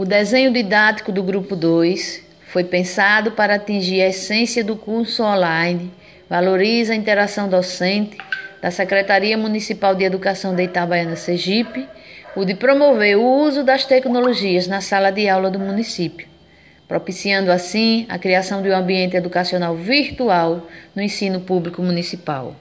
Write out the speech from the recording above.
O desenho didático do grupo 2 foi pensado para atingir a essência do curso online, valoriza a interação docente da Secretaria Municipal de Educação de Itabaiana Sergipe, o de promover o uso das tecnologias na sala de aula do município, propiciando assim a criação de um ambiente educacional virtual no ensino público municipal.